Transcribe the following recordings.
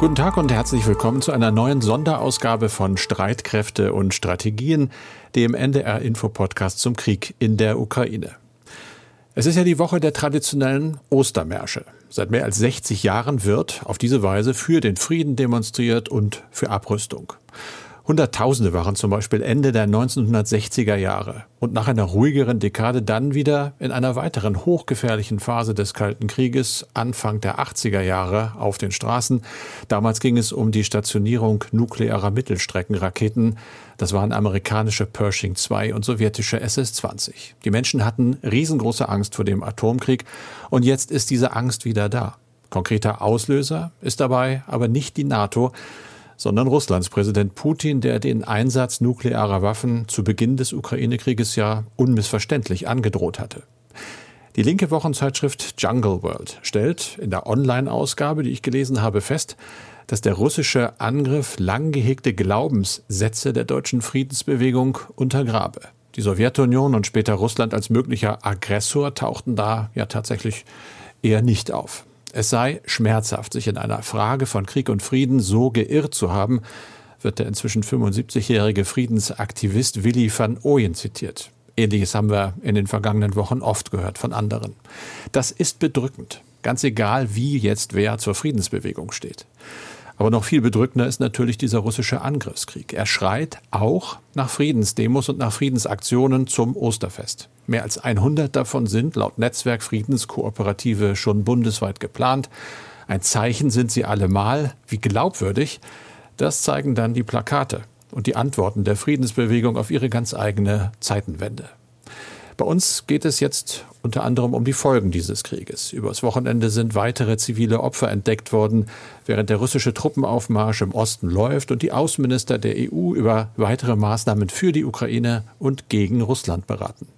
Guten Tag und herzlich willkommen zu einer neuen Sonderausgabe von Streitkräfte und Strategien, dem NDR Info Podcast zum Krieg in der Ukraine. Es ist ja die Woche der traditionellen Ostermärsche. Seit mehr als 60 Jahren wird auf diese Weise für den Frieden demonstriert und für Abrüstung. Hunderttausende waren zum Beispiel Ende der 1960er Jahre und nach einer ruhigeren Dekade dann wieder in einer weiteren hochgefährlichen Phase des Kalten Krieges Anfang der 80er Jahre auf den Straßen. Damals ging es um die Stationierung nuklearer Mittelstreckenraketen. Das waren amerikanische Pershing II und sowjetische SS-20. Die Menschen hatten riesengroße Angst vor dem Atomkrieg und jetzt ist diese Angst wieder da. Konkreter Auslöser ist dabei aber nicht die NATO, sondern Russlands Präsident Putin, der den Einsatz nuklearer Waffen zu Beginn des Ukraine-Krieges ja unmissverständlich angedroht hatte. Die linke Wochenzeitschrift Jungle World stellt in der Online-Ausgabe, die ich gelesen habe, fest, dass der russische Angriff lang gehegte Glaubenssätze der deutschen Friedensbewegung untergrabe. Die Sowjetunion und später Russland als möglicher Aggressor tauchten da ja tatsächlich eher nicht auf. Es sei schmerzhaft, sich in einer Frage von Krieg und Frieden so geirrt zu haben, wird der inzwischen 75-jährige Friedensaktivist Willy van Ooyen zitiert. Ähnliches haben wir in den vergangenen Wochen oft gehört von anderen. Das ist bedrückend, ganz egal, wie jetzt wer zur Friedensbewegung steht. Aber noch viel bedrückender ist natürlich dieser russische Angriffskrieg. Er schreit auch nach Friedensdemos und nach Friedensaktionen zum Osterfest. Mehr als 100 davon sind laut Netzwerk Friedenskooperative schon bundesweit geplant. Ein Zeichen sind sie allemal. Wie glaubwürdig, das zeigen dann die Plakate und die Antworten der Friedensbewegung auf ihre ganz eigene Zeitenwende. Bei uns geht es jetzt unter anderem um die Folgen dieses Krieges. Übers Wochenende sind weitere zivile Opfer entdeckt worden, während der russische Truppenaufmarsch im Osten läuft und die Außenminister der EU über weitere Maßnahmen für die Ukraine und gegen Russland beraten.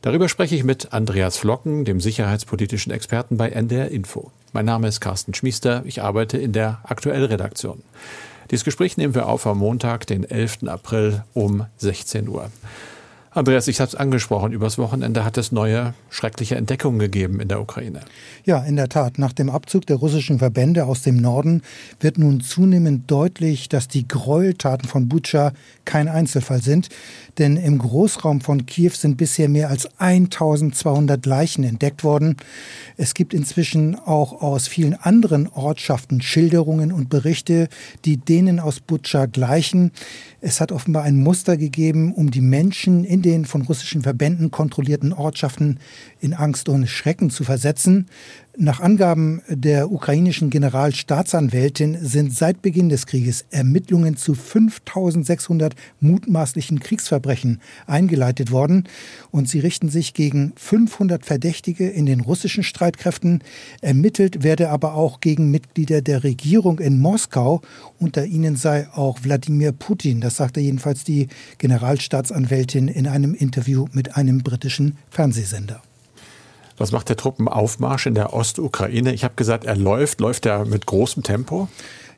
Darüber spreche ich mit Andreas Flocken, dem sicherheitspolitischen Experten bei NDR Info. Mein Name ist Carsten Schmiester, ich arbeite in der Aktuellredaktion. Dieses Gespräch nehmen wir auf am Montag, den 11. April um 16 Uhr. Andreas, ich habe es angesprochen, übers Wochenende hat es neue schreckliche Entdeckungen gegeben in der Ukraine. Ja, in der Tat. Nach dem Abzug der russischen Verbände aus dem Norden wird nun zunehmend deutlich, dass die Gräueltaten von Butscha kein Einzelfall sind. Denn im Großraum von Kiew sind bisher mehr als 1200 Leichen entdeckt worden. Es gibt inzwischen auch aus vielen anderen Ortschaften Schilderungen und Berichte, die denen aus Butscha gleichen. Es hat offenbar ein Muster gegeben, um die Menschen in den von russischen Verbänden kontrollierten Ortschaften in Angst und Schrecken zu versetzen. Nach Angaben der ukrainischen Generalstaatsanwältin sind seit Beginn des Krieges Ermittlungen zu 5600 mutmaßlichen Kriegsverbrechen eingeleitet worden und sie richten sich gegen 500 Verdächtige in den russischen Streitkräften. Ermittelt werde aber auch gegen Mitglieder der Regierung in Moskau. Unter ihnen sei auch Wladimir Putin. Das sagte jedenfalls die Generalstaatsanwältin in einem Interview mit einem britischen Fernsehsender. Was macht der Truppenaufmarsch in der Ostukraine? Ich habe gesagt, er läuft. Läuft er mit großem Tempo?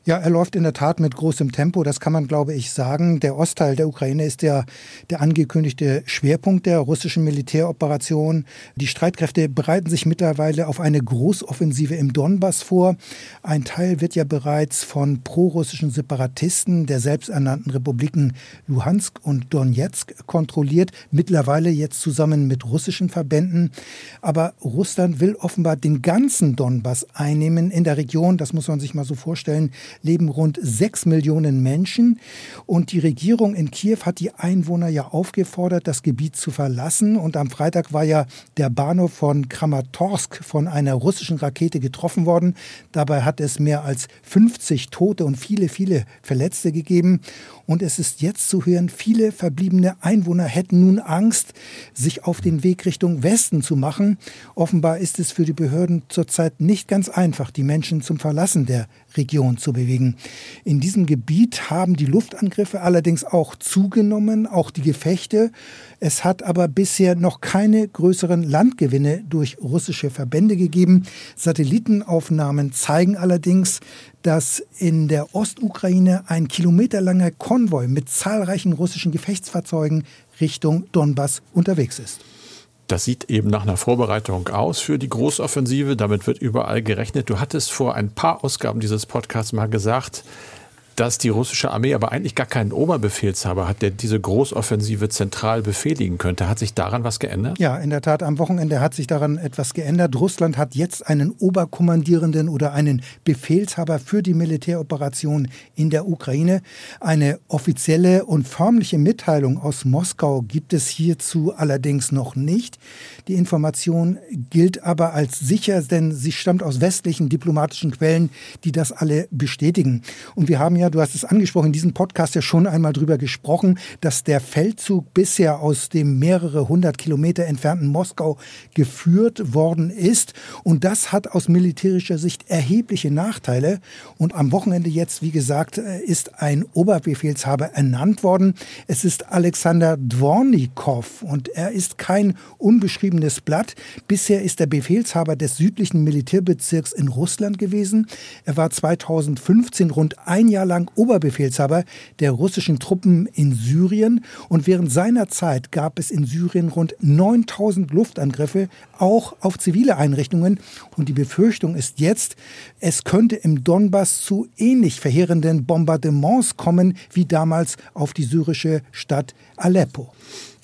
Ja, er läuft in der Tat mit großem Tempo, das kann man, glaube ich, sagen. Der Ostteil der Ukraine ist der, der angekündigte Schwerpunkt der russischen Militäroperation. Die Streitkräfte bereiten sich mittlerweile auf eine Großoffensive im Donbass vor. Ein Teil wird ja bereits von prorussischen Separatisten der selbsternannten Republiken Luhansk und Donetsk kontrolliert, mittlerweile jetzt zusammen mit russischen Verbänden. Aber Russland will offenbar den ganzen Donbass einnehmen in der Region, das muss man sich mal so vorstellen leben rund sechs Millionen Menschen. Und die Regierung in Kiew hat die Einwohner ja aufgefordert, das Gebiet zu verlassen. Und am Freitag war ja der Bahnhof von Kramatorsk von einer russischen Rakete getroffen worden. Dabei hat es mehr als 50 Tote und viele, viele Verletzte gegeben. Und es ist jetzt zu hören, viele verbliebene Einwohner hätten nun Angst, sich auf den Weg Richtung Westen zu machen. Offenbar ist es für die Behörden zurzeit nicht ganz einfach, die Menschen zum Verlassen der Region zu bewegen. In diesem Gebiet haben die Luftangriffe allerdings auch zugenommen, auch die Gefechte. Es hat aber bisher noch keine größeren Landgewinne durch russische Verbände gegeben. Satellitenaufnahmen zeigen allerdings, dass in der Ostukraine ein kilometerlanger Konvoi mit zahlreichen russischen Gefechtsfahrzeugen Richtung Donbass unterwegs ist. Das sieht eben nach einer Vorbereitung aus für die Großoffensive. Damit wird überall gerechnet. Du hattest vor ein paar Ausgaben dieses Podcasts mal gesagt, dass die russische Armee aber eigentlich gar keinen Oberbefehlshaber hat, der diese Großoffensive zentral befehligen könnte. Hat sich daran was geändert? Ja, in der Tat, am Wochenende hat sich daran etwas geändert. Russland hat jetzt einen Oberkommandierenden oder einen Befehlshaber für die Militäroperation in der Ukraine. Eine offizielle und förmliche Mitteilung aus Moskau gibt es hierzu allerdings noch nicht. Die Information gilt aber als sicher, denn sie stammt aus westlichen diplomatischen Quellen, die das alle bestätigen. Und wir haben ja ja, du hast es angesprochen, in diesem Podcast ja schon einmal drüber gesprochen, dass der Feldzug bisher aus dem mehrere hundert Kilometer entfernten Moskau geführt worden ist. Und das hat aus militärischer Sicht erhebliche Nachteile. Und am Wochenende jetzt, wie gesagt, äh, ist ein Oberbefehlshaber ernannt worden. Es ist Alexander Dvornikow und er ist kein unbeschriebenes Blatt. Bisher ist er Befehlshaber des südlichen Militärbezirks in Russland gewesen. Er war 2015 rund ein Jahr lang lang Oberbefehlshaber der russischen Truppen in Syrien und während seiner Zeit gab es in Syrien rund 9000 Luftangriffe, auch auf zivile Einrichtungen und die Befürchtung ist jetzt, es könnte im Donbass zu ähnlich verheerenden Bombardements kommen wie damals auf die syrische Stadt Aleppo.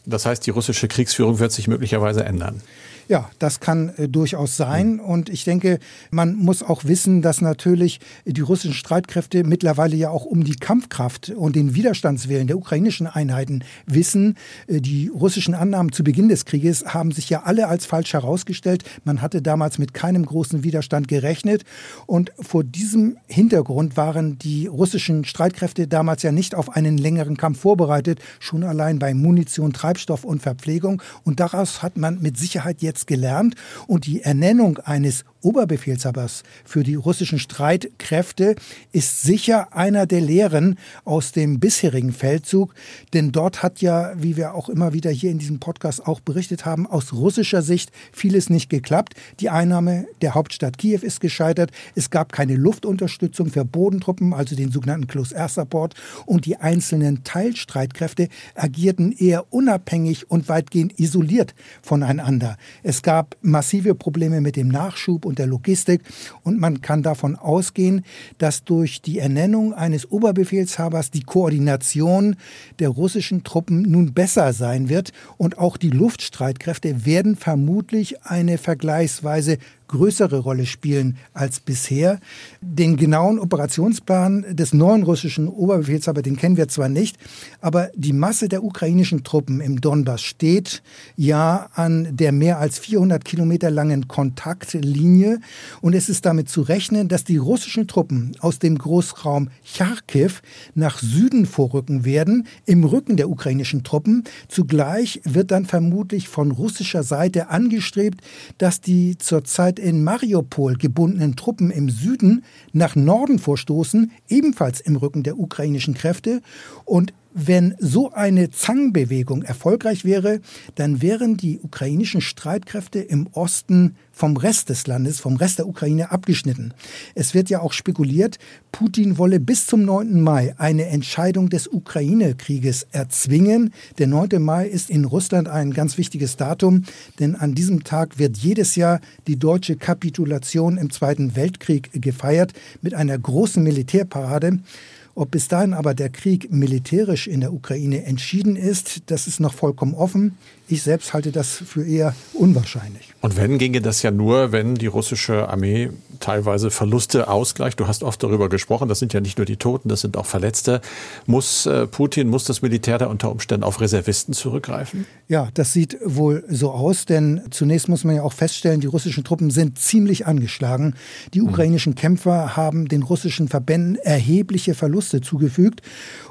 Das heißt, die russische Kriegsführung wird sich möglicherweise ändern. Ja, das kann äh, durchaus sein. Mhm. Und ich denke, man muss auch wissen, dass natürlich die russischen Streitkräfte mittlerweile ja auch um die Kampfkraft und den Widerstandswillen der ukrainischen Einheiten wissen. Äh, die russischen Annahmen zu Beginn des Krieges haben sich ja alle als falsch herausgestellt. Man hatte damals mit keinem großen Widerstand gerechnet. Und vor diesem Hintergrund waren die russischen Streitkräfte damals ja nicht auf einen längeren Kampf vorbereitet, schon allein bei Munition, Treibstoff und Verpflegung. Und daraus hat man mit Sicherheit jetzt gelernt und die Ernennung eines Oberbefehlshabers für die russischen Streitkräfte ist sicher einer der Lehren aus dem bisherigen Feldzug, denn dort hat ja, wie wir auch immer wieder hier in diesem Podcast auch berichtet haben, aus russischer Sicht vieles nicht geklappt. Die Einnahme der Hauptstadt Kiew ist gescheitert, es gab keine Luftunterstützung für Bodentruppen, also den sogenannten Close Air Support und die einzelnen Teilstreitkräfte agierten eher unabhängig und weitgehend isoliert voneinander. Es gab massive Probleme mit dem Nachschub und der Logistik. Und man kann davon ausgehen, dass durch die Ernennung eines Oberbefehlshabers die Koordination der russischen Truppen nun besser sein wird. Und auch die Luftstreitkräfte werden vermutlich eine vergleichsweise größere Rolle spielen als bisher. Den genauen Operationsplan des neuen russischen Oberbefehlshabers, den kennen wir zwar nicht, aber die Masse der ukrainischen Truppen im Donbass steht ja an der mehr als 400 Kilometer langen Kontaktlinie und es ist damit zu rechnen, dass die russischen Truppen aus dem Großraum Charkiw nach Süden vorrücken werden, im Rücken der ukrainischen Truppen. Zugleich wird dann vermutlich von russischer Seite angestrebt, dass die zurzeit in Mariupol gebundenen Truppen im Süden nach Norden vorstoßen, ebenfalls im Rücken der ukrainischen Kräfte. Und wenn so eine Zangbewegung erfolgreich wäre, dann wären die ukrainischen Streitkräfte im Osten vom Rest des Landes, vom Rest der Ukraine abgeschnitten. Es wird ja auch spekuliert, Putin wolle bis zum 9. Mai eine Entscheidung des Ukraine-Krieges erzwingen. Der 9. Mai ist in Russland ein ganz wichtiges Datum, denn an diesem Tag wird jedes Jahr die deutsche Kapitulation im Zweiten Weltkrieg gefeiert mit einer großen Militärparade. Ob bis dahin aber der Krieg militärisch in der Ukraine entschieden ist, das ist noch vollkommen offen. Ich selbst halte das für eher unwahrscheinlich. Und wenn, ginge das ja nur, wenn die russische Armee teilweise Verluste ausgleicht. Du hast oft darüber gesprochen, das sind ja nicht nur die Toten, das sind auch Verletzte. Muss äh, Putin, muss das Militär da unter Umständen auf Reservisten zurückgreifen? Ja, das sieht wohl so aus, denn zunächst muss man ja auch feststellen, die russischen Truppen sind ziemlich angeschlagen. Die mhm. ukrainischen Kämpfer haben den russischen Verbänden erhebliche Verluste zugefügt.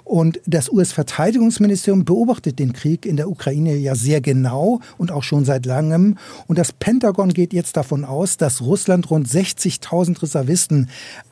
Und das US-Verteidigungsministerium beobachtet den Krieg in der Ukraine ja sehr genau und auch schon seit langem. Und das Pentagon geht jetzt davon aus, dass Russland rund 60.000 Reservisten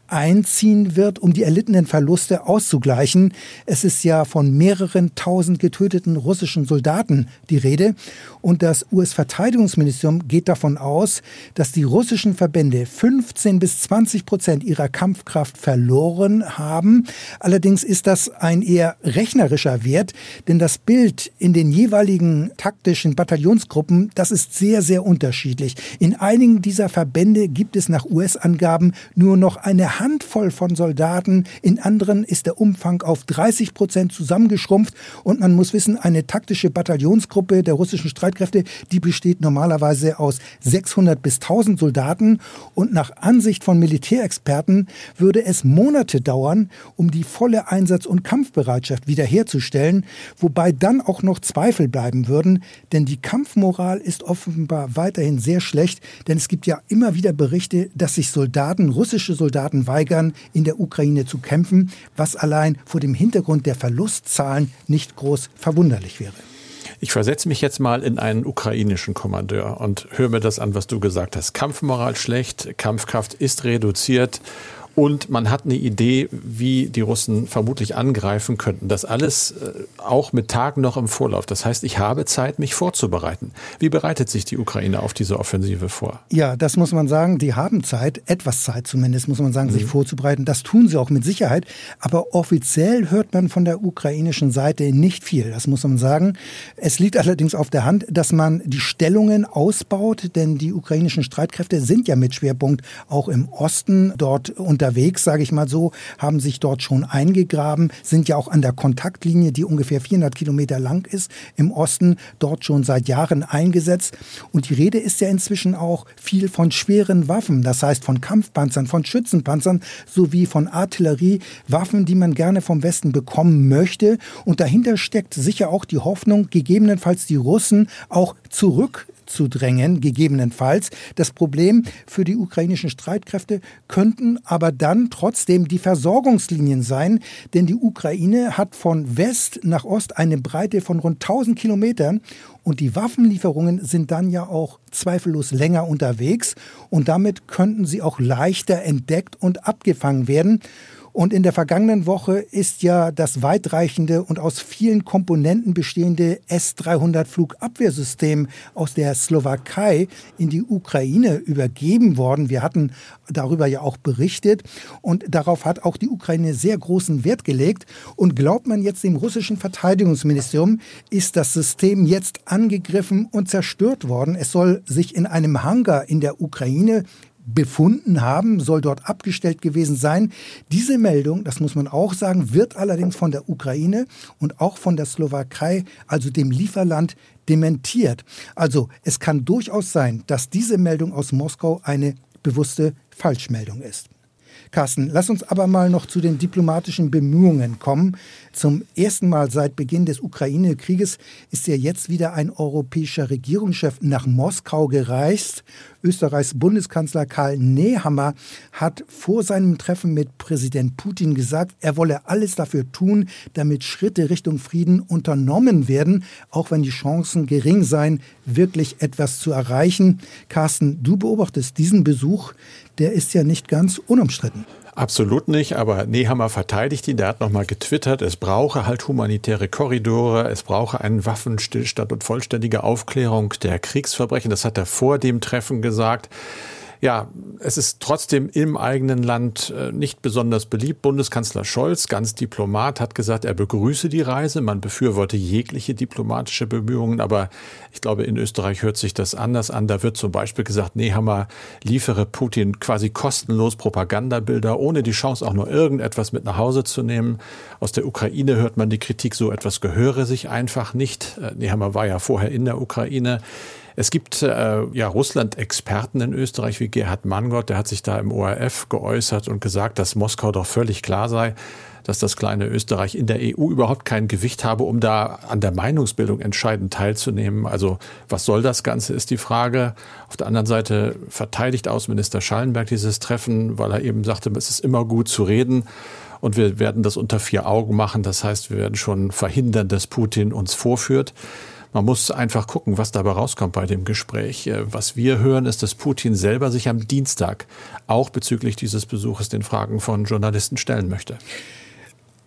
einziehen wird, um die erlittenen Verluste auszugleichen. Es ist ja von mehreren tausend getöteten russischen Soldaten die Rede. Und das US-Verteidigungsministerium geht davon aus, dass die russischen Verbände 15 bis 20 Prozent ihrer Kampfkraft verloren haben. Allerdings ist das ein eher rechnerischer Wert, denn das Bild in den jeweiligen taktischen Bataillonsgruppen, das ist sehr, sehr unterschiedlich. In einigen dieser Verbände gibt es nach US-Angaben nur noch eine Handvoll von Soldaten, in anderen ist der Umfang auf 30 Prozent zusammengeschrumpft. Und man muss wissen, eine taktische Bataillonsgruppe der russischen Streitkräfte, die besteht normalerweise aus 600 bis 1000 Soldaten. Und nach Ansicht von Militärexperten würde es Monate dauern, um die volle Einsatz- und Kampfbereitschaft wiederherzustellen, wobei dann auch noch Zweifel bleiben würden, denn die Kampfmoral ist offenbar weiterhin sehr schlecht, denn es gibt ja immer wieder Berichte, dass sich Soldaten, russische Soldaten weigern, in der Ukraine zu kämpfen, was allein vor dem Hintergrund der Verlustzahlen nicht groß verwunderlich wäre. Ich versetze mich jetzt mal in einen ukrainischen Kommandeur und höre mir das an, was du gesagt hast. Kampfmoral schlecht, Kampfkraft ist reduziert und man hat eine Idee, wie die Russen vermutlich angreifen könnten. Das alles äh, auch mit Tagen noch im Vorlauf. Das heißt, ich habe Zeit, mich vorzubereiten. Wie bereitet sich die Ukraine auf diese Offensive vor? Ja, das muss man sagen. Die haben Zeit, etwas Zeit zumindest, muss man sagen, mhm. sich vorzubereiten. Das tun sie auch mit Sicherheit. Aber offiziell hört man von der ukrainischen Seite nicht viel. Das muss man sagen. Es liegt allerdings auf der Hand, dass man die Stellungen ausbaut, denn die ukrainischen Streitkräfte sind ja mit Schwerpunkt auch im Osten dort unter unterwegs, sage ich mal so, haben sich dort schon eingegraben, sind ja auch an der Kontaktlinie, die ungefähr 400 Kilometer lang ist, im Osten dort schon seit Jahren eingesetzt. Und die Rede ist ja inzwischen auch viel von schweren Waffen, das heißt von Kampfpanzern, von Schützenpanzern sowie von Artillerie, Waffen, die man gerne vom Westen bekommen möchte. Und dahinter steckt sicher auch die Hoffnung, gegebenenfalls die Russen auch zurück zurückzudrängen, gegebenenfalls. Das Problem für die ukrainischen Streitkräfte könnten aber dann trotzdem die Versorgungslinien sein, denn die Ukraine hat von West nach Ost eine Breite von rund 1000 Kilometern und die Waffenlieferungen sind dann ja auch zweifellos länger unterwegs und damit könnten sie auch leichter entdeckt und abgefangen werden. Und in der vergangenen Woche ist ja das weitreichende und aus vielen Komponenten bestehende S-300 Flugabwehrsystem aus der Slowakei in die Ukraine übergeben worden. Wir hatten darüber ja auch berichtet und darauf hat auch die Ukraine sehr großen Wert gelegt. Und glaubt man jetzt dem russischen Verteidigungsministerium, ist das System jetzt angegriffen und zerstört worden. Es soll sich in einem Hangar in der Ukraine befunden haben, soll dort abgestellt gewesen sein. Diese Meldung, das muss man auch sagen, wird allerdings von der Ukraine und auch von der Slowakei, also dem Lieferland, dementiert. Also es kann durchaus sein, dass diese Meldung aus Moskau eine bewusste Falschmeldung ist. Carsten, lass uns aber mal noch zu den diplomatischen Bemühungen kommen. Zum ersten Mal seit Beginn des Ukraine-Krieges ist ja jetzt wieder ein europäischer Regierungschef nach Moskau gereist. Österreichs Bundeskanzler Karl Nehammer hat vor seinem Treffen mit Präsident Putin gesagt, er wolle alles dafür tun, damit Schritte Richtung Frieden unternommen werden, auch wenn die Chancen gering seien, wirklich etwas zu erreichen. Carsten, du beobachtest diesen Besuch, der ist ja nicht ganz unumstritten. Absolut nicht, aber Nehammer verteidigt ihn. Der hat nochmal getwittert, es brauche halt humanitäre Korridore, es brauche einen Waffenstillstand und vollständige Aufklärung der Kriegsverbrechen. Das hat er vor dem Treffen gesagt ja, es ist trotzdem im eigenen Land äh, nicht besonders beliebt. Bundeskanzler Scholz, ganz Diplomat, hat gesagt, er begrüße die Reise. Man befürworte jegliche diplomatische Bemühungen. Aber ich glaube, in Österreich hört sich das anders an. Da wird zum Beispiel gesagt, Nehammer liefere Putin quasi kostenlos Propagandabilder, ohne die Chance auch nur irgendetwas mit nach Hause zu nehmen. Aus der Ukraine hört man die Kritik, so etwas gehöre sich einfach nicht. Äh, Nehammer war ja vorher in der Ukraine. Es gibt äh, ja Russland-Experten in Österreich wie Gerhard Mangott, der hat sich da im ORF geäußert und gesagt, dass Moskau doch völlig klar sei, dass das kleine Österreich in der EU überhaupt kein Gewicht habe, um da an der Meinungsbildung entscheidend teilzunehmen. Also was soll das Ganze, ist die Frage. Auf der anderen Seite verteidigt Außenminister Schallenberg dieses Treffen, weil er eben sagte, es ist immer gut zu reden. Und wir werden das unter vier Augen machen. Das heißt, wir werden schon verhindern, dass Putin uns vorführt. Man muss einfach gucken, was dabei rauskommt bei dem Gespräch. Äh, was wir hören, ist, dass Putin selber sich am Dienstag auch bezüglich dieses Besuches den Fragen von Journalisten stellen möchte.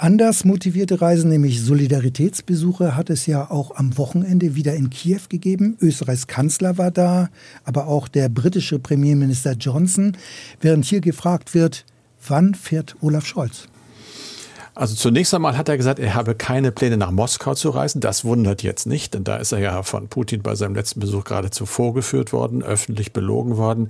Anders motivierte Reisen, nämlich Solidaritätsbesuche, hat es ja auch am Wochenende wieder in Kiew gegeben. Österreichs Kanzler war da, aber auch der britische Premierminister Johnson, während hier gefragt wird, wann fährt Olaf Scholz? Also zunächst einmal hat er gesagt, er habe keine Pläne nach Moskau zu reisen. Das wundert jetzt nicht, denn da ist er ja von Putin bei seinem letzten Besuch geradezu vorgeführt worden, öffentlich belogen worden.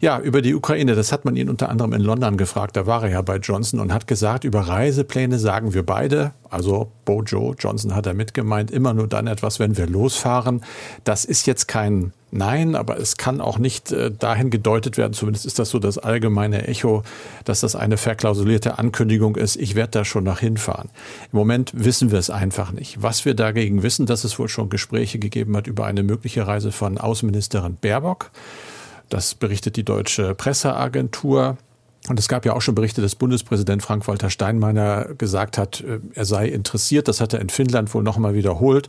Ja, über die Ukraine, das hat man ihn unter anderem in London gefragt. Da war er ja bei Johnson und hat gesagt, über Reisepläne sagen wir beide, also Bojo, Johnson hat er mitgemeint, immer nur dann etwas, wenn wir losfahren. Das ist jetzt kein Nein, aber es kann auch nicht äh, dahin gedeutet werden, zumindest ist das so das allgemeine Echo, dass das eine verklausulierte Ankündigung ist, ich werde da schon nach hinfahren. Im Moment wissen wir es einfach nicht. Was wir dagegen wissen, dass es wohl schon Gespräche gegeben hat über eine mögliche Reise von Außenministerin Baerbock. Das berichtet die deutsche Presseagentur. Und es gab ja auch schon Berichte, dass Bundespräsident Frank-Walter Steinmeier gesagt hat, äh, er sei interessiert. Das hat er in Finnland wohl nochmal wiederholt.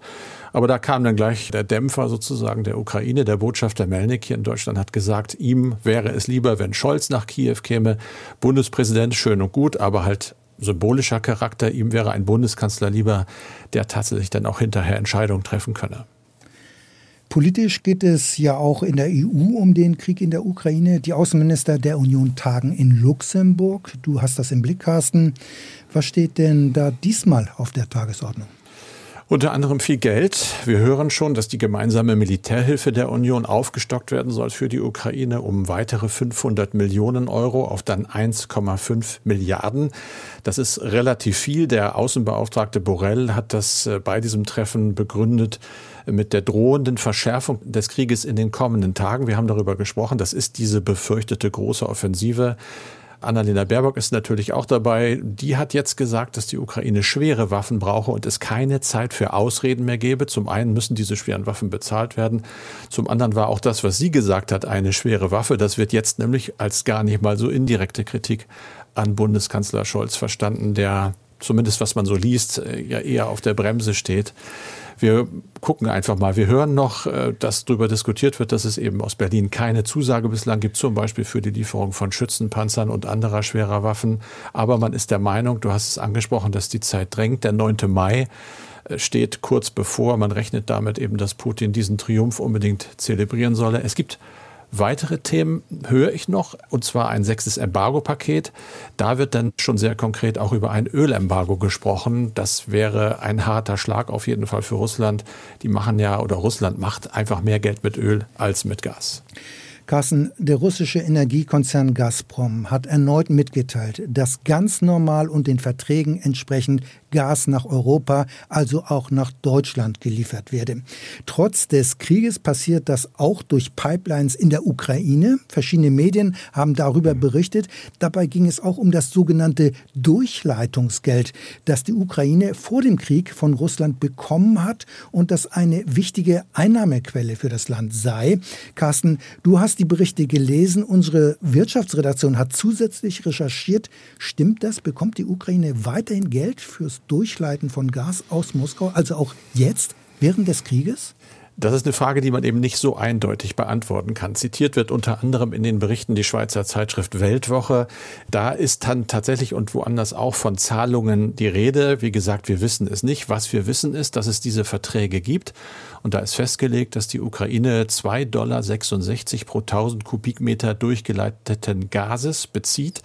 Aber da kam dann gleich der Dämpfer sozusagen der Ukraine. Der Botschafter Melnik hier in Deutschland hat gesagt, ihm wäre es lieber, wenn Scholz nach Kiew käme. Bundespräsident, schön und gut, aber halt symbolischer Charakter. Ihm wäre ein Bundeskanzler lieber, der tatsächlich dann auch hinterher Entscheidungen treffen könne. Politisch geht es ja auch in der EU um den Krieg in der Ukraine. Die Außenminister der Union tagen in Luxemburg. Du hast das im Blick, Carsten. Was steht denn da diesmal auf der Tagesordnung? Unter anderem viel Geld. Wir hören schon, dass die gemeinsame Militärhilfe der Union aufgestockt werden soll für die Ukraine um weitere 500 Millionen Euro auf dann 1,5 Milliarden. Das ist relativ viel. Der Außenbeauftragte Borrell hat das äh, bei diesem Treffen begründet mit der drohenden Verschärfung des Krieges in den kommenden Tagen. Wir haben darüber gesprochen. Das ist diese befürchtete große Offensive Annalena Baerbock ist natürlich auch dabei. Die hat jetzt gesagt, dass die Ukraine schwere Waffen brauche und es keine Zeit für Ausreden mehr gebe. Zum einen müssen diese schweren Waffen bezahlt werden. Zum anderen war auch das, was sie gesagt hat, eine schwere Waffe. Das wird jetzt nämlich als gar nicht mal so indirekte Kritik an Bundeskanzler Scholz verstanden, der zumindest was man so liest, äh, ja eher auf der Bremse steht. Wir gucken einfach mal. Wir hören noch, äh, dass darüber diskutiert wird, dass es eben aus Berlin keine Zusage bislang gibt, zum Beispiel für die Lieferung von Schützenpanzern und anderer schwerer Waffen. Aber man ist der Meinung, du hast es angesprochen, dass die Zeit drängt. Der 9. Mai äh, steht kurz bevor. Man rechnet damit eben, dass Putin diesen Triumph unbedingt zelebrieren solle. Es gibt Weitere Themen höre ich noch, und zwar ein sechstes Embargo-Paket. Da wird dann schon sehr konkret auch über ein Ölembargo gesprochen. Das wäre ein harter Schlag auf jeden Fall für Russland. Die machen ja, oder Russland macht einfach mehr Geld mit Öl als mit Gas. Carsten, der russische Energiekonzern Gazprom hat erneut mitgeteilt, dass ganz normal und den Verträgen entsprechend Gas nach Europa, also auch nach Deutschland geliefert werde. Trotz des Krieges passiert das auch durch Pipelines in der Ukraine. Verschiedene Medien haben darüber berichtet. Dabei ging es auch um das sogenannte Durchleitungsgeld, das die Ukraine vor dem Krieg von Russland bekommen hat und das eine wichtige Einnahmequelle für das Land sei. Carsten, du hast die Berichte gelesen. Unsere Wirtschaftsredaktion hat zusätzlich recherchiert. Stimmt das? Bekommt die Ukraine weiterhin Geld fürs Durchleiten von Gas aus Moskau, also auch jetzt während des Krieges? Das ist eine Frage, die man eben nicht so eindeutig beantworten kann. Zitiert wird unter anderem in den Berichten die Schweizer Zeitschrift Weltwoche. Da ist dann tatsächlich und woanders auch von Zahlungen die Rede. Wie gesagt, wir wissen es nicht. Was wir wissen ist, dass es diese Verträge gibt. Und da ist festgelegt, dass die Ukraine 2,66 Dollar pro 1000 Kubikmeter durchgeleiteten Gases bezieht.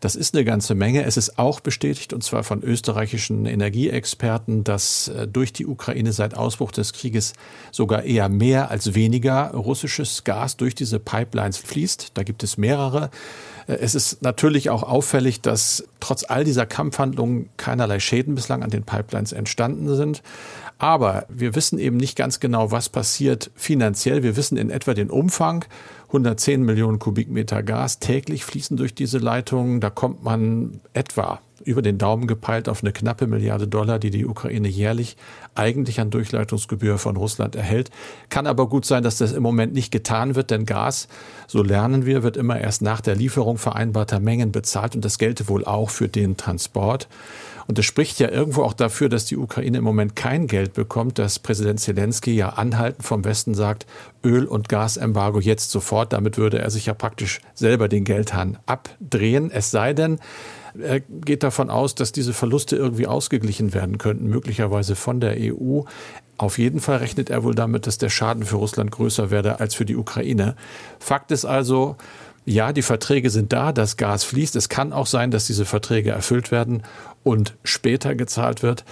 Das ist eine ganze Menge. Es ist auch bestätigt, und zwar von österreichischen Energieexperten, dass äh, durch die Ukraine seit Ausbruch des Krieges sogar eher mehr als weniger russisches Gas durch diese Pipelines fließt. Da gibt es mehrere. Äh, es ist natürlich auch auffällig, dass trotz all dieser Kampfhandlungen keinerlei Schäden bislang an den Pipelines entstanden sind. Aber wir wissen eben nicht ganz genau, was passiert finanziell. Wir wissen in etwa den Umfang. 110 Millionen Kubikmeter Gas täglich fließen durch diese Leitungen. Da kommt man etwa über den Daumen gepeilt auf eine knappe Milliarde Dollar, die die Ukraine jährlich eigentlich an Durchleitungsgebühr von Russland erhält. Kann aber gut sein, dass das im Moment nicht getan wird, denn Gas, so lernen wir, wird immer erst nach der Lieferung vereinbarter Mengen bezahlt und das gelte wohl auch für den Transport. Und es spricht ja irgendwo auch dafür, dass die Ukraine im Moment kein Geld bekommt, dass Präsident Zelensky ja anhaltend vom Westen sagt, Öl- und Gasembargo jetzt sofort. Damit würde er sich ja praktisch selber den Geldhahn abdrehen. Es sei denn, er geht davon aus, dass diese Verluste irgendwie ausgeglichen werden könnten, möglicherweise von der EU. Auf jeden Fall rechnet er wohl damit, dass der Schaden für Russland größer werde als für die Ukraine. Fakt ist also, ja, die Verträge sind da, das Gas fließt. Es kann auch sein, dass diese Verträge erfüllt werden und später gezahlt wird.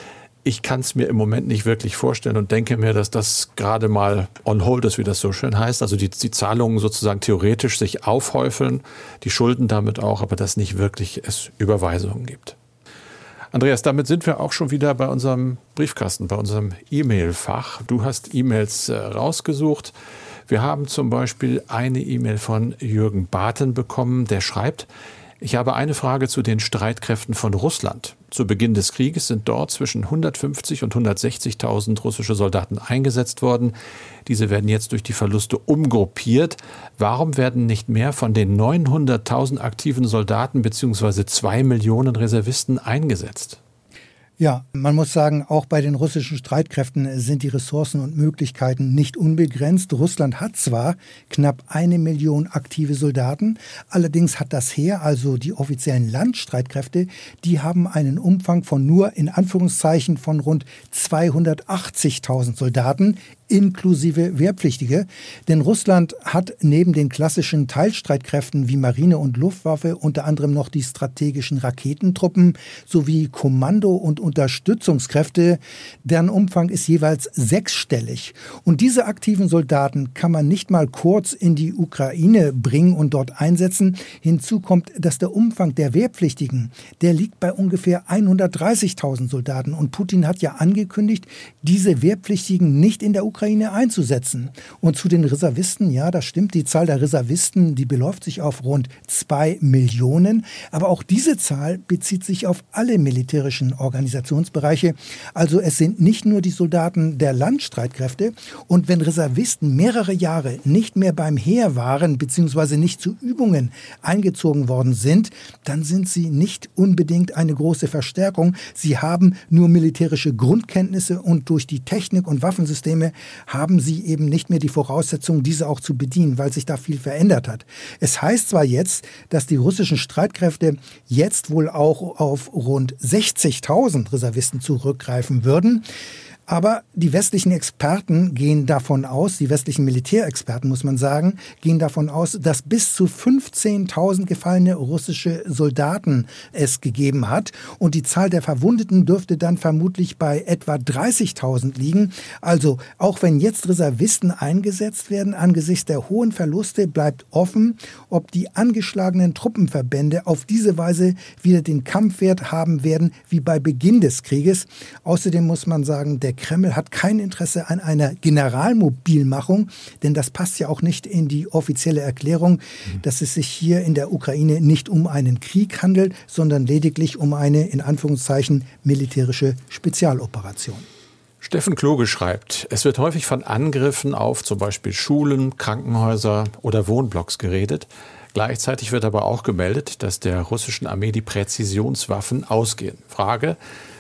Ich kann es mir im Moment nicht wirklich vorstellen und denke mir, dass das gerade mal on hold ist, wie das so schön heißt. Also die, die Zahlungen sozusagen theoretisch sich aufhäufeln, die Schulden damit auch, aber dass nicht wirklich es Überweisungen gibt. Andreas, damit sind wir auch schon wieder bei unserem Briefkasten, bei unserem E-Mail-Fach. Du hast E-Mails äh, rausgesucht. Wir haben zum Beispiel eine E-Mail von Jürgen Barten bekommen, der schreibt, ich habe eine Frage zu den Streitkräften von Russland. Zu Beginn des Krieges sind dort zwischen 150 und 160.000 russische Soldaten eingesetzt worden. Diese werden jetzt durch die Verluste umgruppiert. Warum werden nicht mehr von den 900.000 aktiven Soldaten bzw. zwei Millionen Reservisten eingesetzt? Ja, man muss sagen, auch bei den russischen Streitkräften sind die Ressourcen und Möglichkeiten nicht unbegrenzt. Russland hat zwar knapp eine Million aktive Soldaten, allerdings hat das Heer, also die offiziellen Landstreitkräfte, die haben einen Umfang von nur in Anführungszeichen von rund 280.000 Soldaten inklusive Wehrpflichtige. Denn Russland hat neben den klassischen Teilstreitkräften wie Marine und Luftwaffe unter anderem noch die strategischen Raketentruppen sowie Kommando- und Unterstützungskräfte. Deren Umfang ist jeweils sechsstellig. Und diese aktiven Soldaten kann man nicht mal kurz in die Ukraine bringen und dort einsetzen. Hinzu kommt, dass der Umfang der Wehrpflichtigen, der liegt bei ungefähr 130.000 Soldaten. Und Putin hat ja angekündigt, diese Wehrpflichtigen nicht in der Ukraine Ukraine einzusetzen. Und zu den Reservisten, ja, das stimmt, die Zahl der Reservisten, die beläuft sich auf rund zwei Millionen. Aber auch diese Zahl bezieht sich auf alle militärischen Organisationsbereiche. Also es sind nicht nur die Soldaten der Landstreitkräfte. Und wenn Reservisten mehrere Jahre nicht mehr beim Heer waren, beziehungsweise nicht zu Übungen eingezogen worden sind, dann sind sie nicht unbedingt eine große Verstärkung. Sie haben nur militärische Grundkenntnisse und durch die Technik und Waffensysteme haben sie eben nicht mehr die Voraussetzungen, diese auch zu bedienen, weil sich da viel verändert hat. Es heißt zwar jetzt, dass die russischen Streitkräfte jetzt wohl auch auf rund 60.000 Reservisten zurückgreifen würden. Aber die westlichen Experten gehen davon aus, die westlichen Militärexperten muss man sagen, gehen davon aus, dass bis zu 15.000 gefallene russische Soldaten es gegeben hat. Und die Zahl der Verwundeten dürfte dann vermutlich bei etwa 30.000 liegen. Also auch wenn jetzt Reservisten eingesetzt werden, angesichts der hohen Verluste bleibt offen, ob die angeschlagenen Truppenverbände auf diese Weise wieder den Kampfwert haben werden wie bei Beginn des Krieges. Außerdem muss man sagen, der Kreml hat kein Interesse an einer Generalmobilmachung, denn das passt ja auch nicht in die offizielle Erklärung, mhm. dass es sich hier in der Ukraine nicht um einen Krieg handelt, sondern lediglich um eine in Anführungszeichen militärische Spezialoperation. Steffen Kloge schreibt, es wird häufig von Angriffen auf zum Beispiel Schulen, Krankenhäuser oder Wohnblocks geredet. Gleichzeitig wird aber auch gemeldet, dass der russischen Armee die Präzisionswaffen ausgehen. Frage,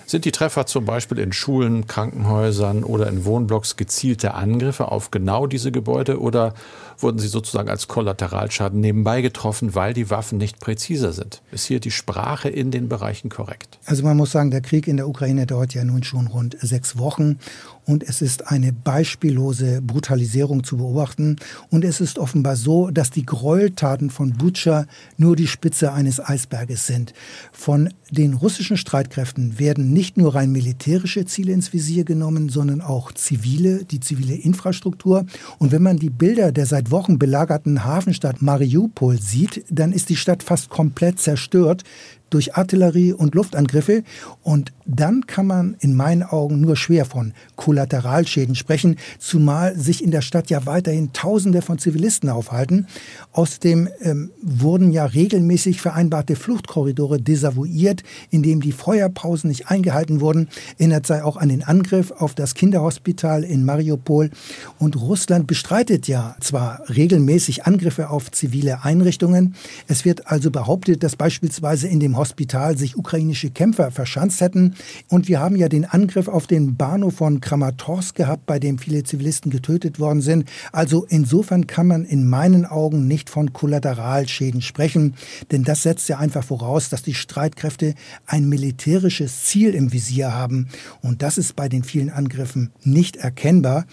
sind die Treffer zum Beispiel in Schulen, Krankenhäusern oder in Wohnblocks gezielte Angriffe auf genau diese Gebäude oder wurden sie sozusagen als Kollateralschaden nebenbei getroffen, weil die Waffen nicht präziser sind? Ist hier die Sprache in den Bereichen korrekt? Also man muss sagen, der Krieg in der Ukraine dauert ja nun schon rund sechs Wochen und es ist eine beispiellose Brutalisierung zu beobachten. Und es ist offenbar so, dass die Gräueltaten von Butscha nur die Spitze eines Eisberges sind. Von den russischen Streitkräften werden nicht nur rein militärische Ziele ins Visier genommen, sondern auch zivile, die zivile Infrastruktur. Und wenn man die Bilder der seit Wochen belagerten Hafenstadt Mariupol sieht, dann ist die Stadt fast komplett zerstört. Durch Artillerie und Luftangriffe. Und dann kann man in meinen Augen nur schwer von Kollateralschäden sprechen, zumal sich in der Stadt ja weiterhin Tausende von Zivilisten aufhalten. Außerdem ähm, wurden ja regelmäßig vereinbarte Fluchtkorridore desavouiert, indem die Feuerpausen nicht eingehalten wurden. Erinnert sei auch an den Angriff auf das Kinderhospital in Mariupol. Und Russland bestreitet ja zwar regelmäßig Angriffe auf zivile Einrichtungen. Es wird also behauptet, dass beispielsweise in dem Hospital sich ukrainische Kämpfer verschanzt hätten. Und wir haben ja den Angriff auf den Bahnhof von Kramatorsk gehabt, bei dem viele Zivilisten getötet worden sind. Also insofern kann man in meinen Augen nicht von Kollateralschäden sprechen, denn das setzt ja einfach voraus, dass die Streitkräfte ein militärisches Ziel im Visier haben. Und das ist bei den vielen Angriffen nicht erkennbar.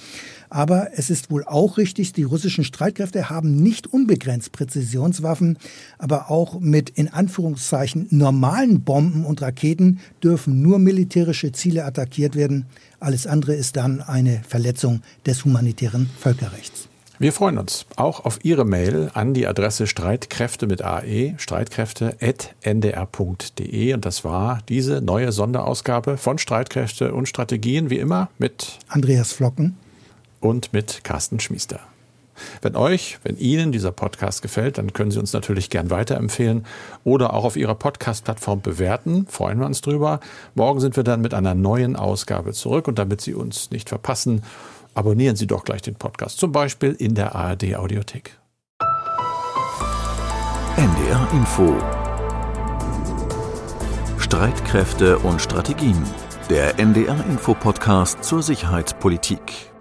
Aber es ist wohl auch richtig, die russischen Streitkräfte haben nicht unbegrenzt Präzisionswaffen, aber auch mit in Anführungszeichen normalen Bomben und Raketen dürfen nur militärische Ziele attackiert werden. Alles andere ist dann eine Verletzung des humanitären Völkerrechts. Wir freuen uns auch auf Ihre Mail an die Adresse Streitkräfte mit AE, streitkräfte.ndr.de. Und das war diese neue Sonderausgabe von Streitkräfte und Strategien, wie immer mit Andreas Flocken und mit Carsten Schmiester. Wenn euch, wenn Ihnen dieser Podcast gefällt, dann können Sie uns natürlich gern weiterempfehlen oder auch auf Ihrer Podcast-Plattform bewerten. Freuen wir uns drüber. Morgen sind wir dann mit einer neuen Ausgabe zurück und damit Sie uns nicht verpassen, abonnieren Sie doch gleich den Podcast, zum Beispiel in der ARD Audiothek. NDR Info Streitkräfte und Strategien. Der NDR Info Podcast zur Sicherheitspolitik.